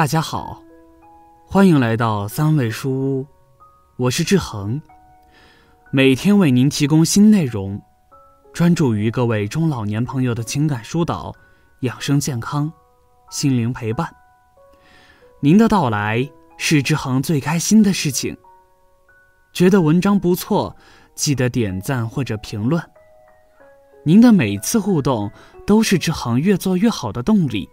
大家好，欢迎来到三味书屋，我是志恒，每天为您提供新内容，专注于各位中老年朋友的情感疏导、养生健康、心灵陪伴。您的到来是志恒最开心的事情。觉得文章不错，记得点赞或者评论。您的每次互动都是志恒越做越好的动力。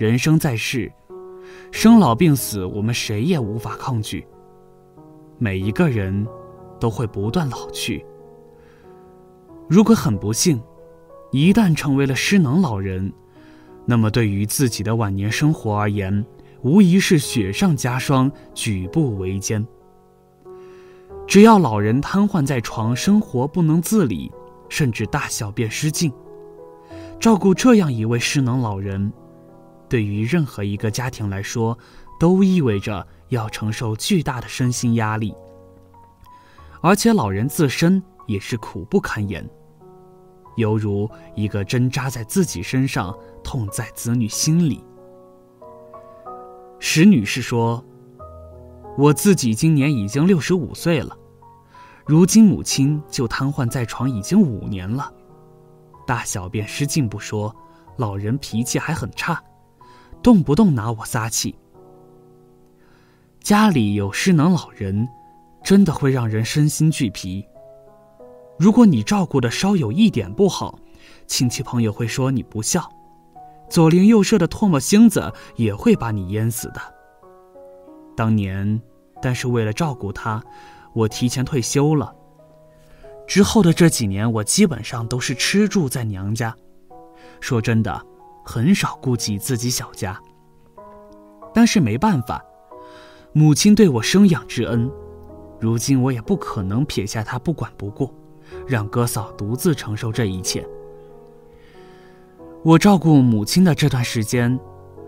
人生在世，生老病死，我们谁也无法抗拒。每一个人都会不断老去。如果很不幸，一旦成为了失能老人，那么对于自己的晚年生活而言，无疑是雪上加霜，举步维艰。只要老人瘫痪在床，生活不能自理，甚至大小便失禁，照顾这样一位失能老人。对于任何一个家庭来说，都意味着要承受巨大的身心压力，而且老人自身也是苦不堪言，犹如一个针扎在自己身上，痛在子女心里。石女士说：“我自己今年已经六十五岁了，如今母亲就瘫痪在床已经五年了，大小便失禁不说，老人脾气还很差。”动不动拿我撒气。家里有失能老人，真的会让人身心俱疲。如果你照顾的稍有一点不好，亲戚朋友会说你不孝，左邻右舍的唾沫星子也会把你淹死的。当年，但是为了照顾他，我提前退休了。之后的这几年，我基本上都是吃住在娘家。说真的。很少顾及自己小家，但是没办法，母亲对我生养之恩，如今我也不可能撇下她不管不顾，让哥嫂独自承受这一切。我照顾母亲的这段时间，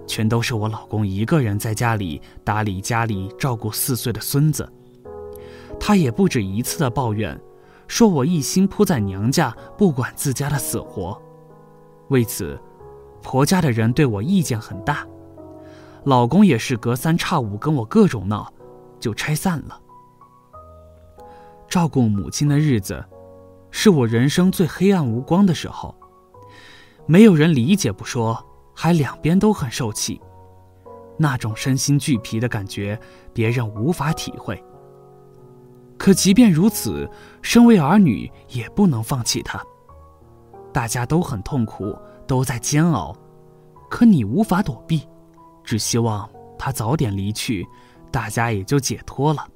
全都是我老公一个人在家里打理家里，照顾四岁的孙子。他也不止一次的抱怨，说我一心扑在娘家，不管自家的死活。为此。婆家的人对我意见很大，老公也是隔三差五跟我各种闹，就拆散了。照顾母亲的日子，是我人生最黑暗无光的时候，没有人理解不说，还两边都很受气，那种身心俱疲的感觉，别人无法体会。可即便如此，身为儿女也不能放弃他。大家都很痛苦。都在煎熬，可你无法躲避，只希望他早点离去，大家也就解脱了。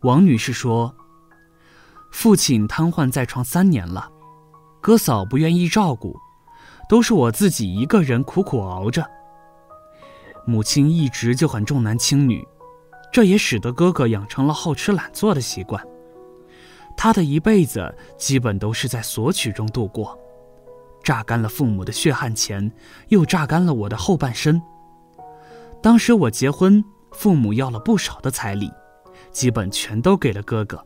王女士说：“父亲瘫痪在床三年了，哥嫂不愿意照顾，都是我自己一个人苦苦熬着。母亲一直就很重男轻女，这也使得哥哥养成了好吃懒做的习惯。他的一辈子基本都是在索取中度过。”榨干了父母的血汗钱，又榨干了我的后半生。当时我结婚，父母要了不少的彩礼，基本全都给了哥哥。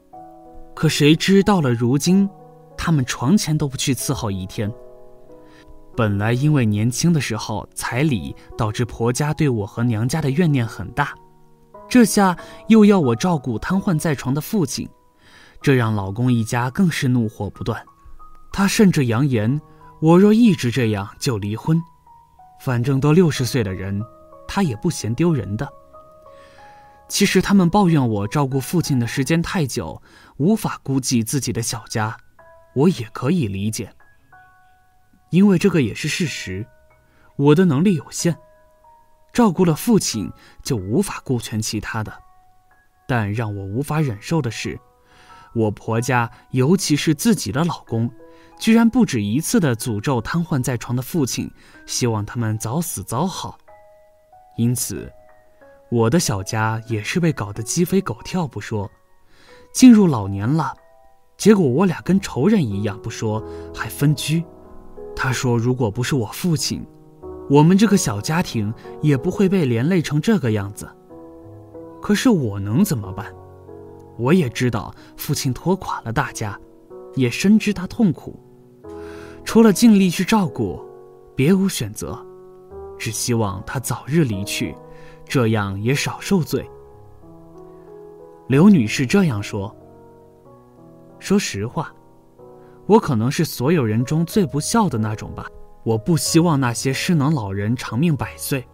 可谁知到了如今，他们床前都不去伺候一天。本来因为年轻的时候彩礼导致婆家对我和娘家的怨念很大，这下又要我照顾瘫痪在床的父亲，这让老公一家更是怒火不断。他甚至扬言。我若一直这样，就离婚。反正都六十岁的人，他也不嫌丢人的。其实他们抱怨我照顾父亲的时间太久，无法顾及自己的小家，我也可以理解。因为这个也是事实，我的能力有限，照顾了父亲就无法顾全其他的。但让我无法忍受的是，我婆家，尤其是自己的老公。居然不止一次的诅咒瘫痪在床的父亲，希望他们早死早好。因此，我的小家也是被搞得鸡飞狗跳不说，进入老年了，结果我俩跟仇人一样不说，还分居。他说，如果不是我父亲，我们这个小家庭也不会被连累成这个样子。可是我能怎么办？我也知道父亲拖垮了大家，也深知他痛苦。除了尽力去照顾，别无选择。只希望他早日离去，这样也少受罪。刘女士这样说：“说实话，我可能是所有人中最不孝的那种吧。我不希望那些失能老人长命百岁，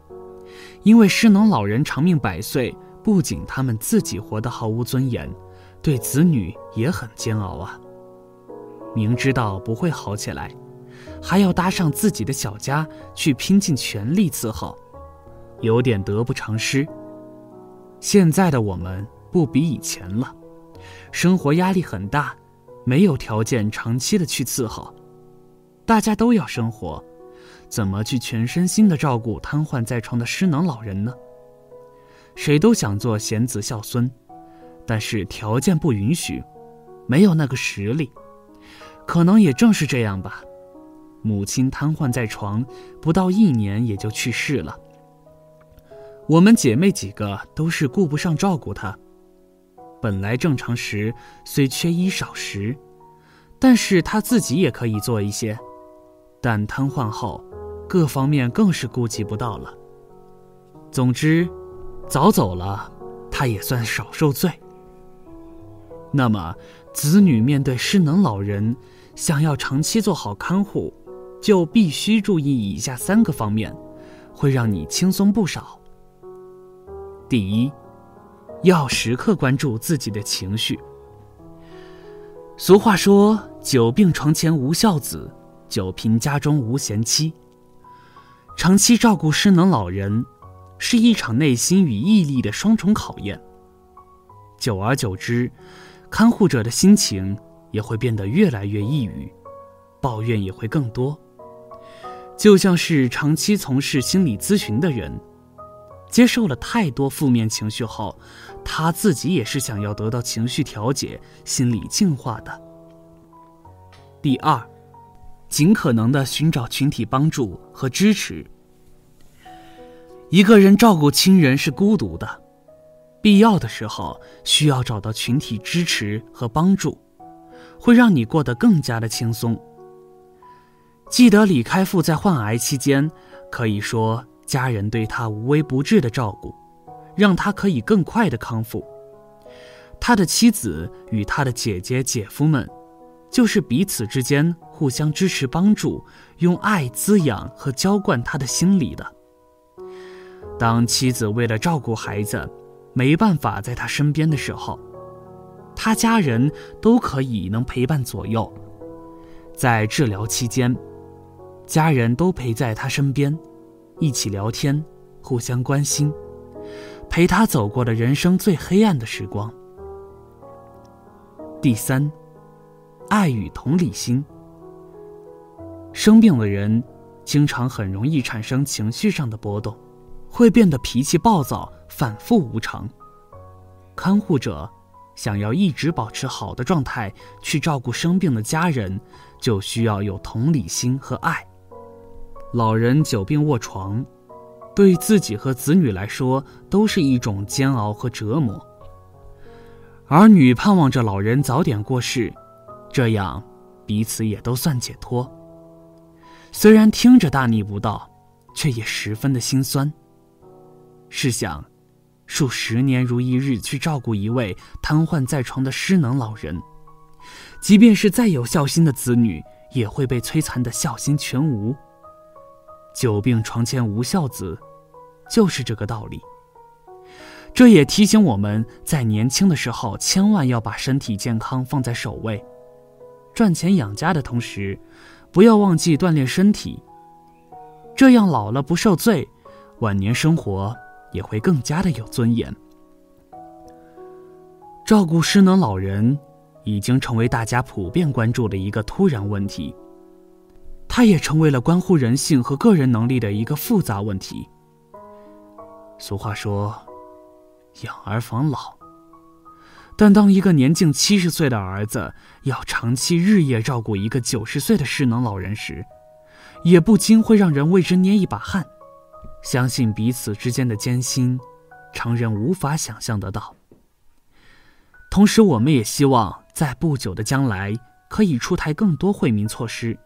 因为失能老人长命百岁，不仅他们自己活得毫无尊严，对子女也很煎熬啊。明知道不会好起来。”还要搭上自己的小家去拼尽全力伺候，有点得不偿失。现在的我们不比以前了，生活压力很大，没有条件长期的去伺候。大家都要生活，怎么去全身心的照顾瘫痪在床的失能老人呢？谁都想做贤子孝孙，但是条件不允许，没有那个实力。可能也正是这样吧。母亲瘫痪在床，不到一年也就去世了。我们姐妹几个都是顾不上照顾她。本来正常时虽缺衣少食，但是她自己也可以做一些。但瘫痪后，各方面更是顾及不到了。总之，早走了，他也算少受罪。那么，子女面对失能老人，想要长期做好看护。就必须注意以下三个方面，会让你轻松不少。第一，要时刻关注自己的情绪。俗话说：“久病床前无孝子，久贫家中无贤妻。”长期照顾失能老人，是一场内心与毅力的双重考验。久而久之，看护者的心情也会变得越来越抑郁，抱怨也会更多。就像是长期从事心理咨询的人，接受了太多负面情绪后，他自己也是想要得到情绪调节、心理净化的。第二，尽可能的寻找群体帮助和支持。一个人照顾亲人是孤独的，必要的时候需要找到群体支持和帮助，会让你过得更加的轻松。记得李开复在患癌期间，可以说家人对他无微不至的照顾，让他可以更快的康复。他的妻子与他的姐姐姐夫们，就是彼此之间互相支持帮助，用爱滋养和浇灌他的心理的。当妻子为了照顾孩子，没办法在他身边的时候，他家人都可以能陪伴左右，在治疗期间。家人都陪在他身边，一起聊天，互相关心，陪他走过了人生最黑暗的时光。第三，爱与同理心。生病的人经常很容易产生情绪上的波动，会变得脾气暴躁、反复无常。看护者想要一直保持好的状态去照顾生病的家人，就需要有同理心和爱。老人久病卧床，对自己和子女来说都是一种煎熬和折磨。儿女盼望着老人早点过世，这样彼此也都算解脱。虽然听着大逆不道，却也十分的心酸。试想，数十年如一日去照顾一位瘫痪在床的失能老人，即便是再有孝心的子女，也会被摧残的孝心全无。久病床前无孝子，就是这个道理。这也提醒我们在年轻的时候，千万要把身体健康放在首位，赚钱养家的同时，不要忘记锻炼身体。这样老了不受罪，晚年生活也会更加的有尊严。照顾失能老人，已经成为大家普遍关注的一个突然问题。它也成为了关乎人性和个人能力的一个复杂问题。俗话说：“养儿防老。”但当一个年近七十岁的儿子要长期日夜照顾一个九十岁的失能老人时，也不禁会让人为之捏一把汗。相信彼此之间的艰辛，常人无法想象得到。同时，我们也希望在不久的将来可以出台更多惠民措施。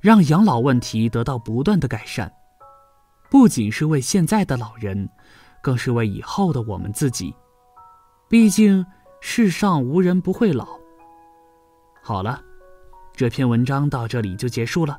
让养老问题得到不断的改善，不仅是为现在的老人，更是为以后的我们自己。毕竟世上无人不会老。好了，这篇文章到这里就结束了。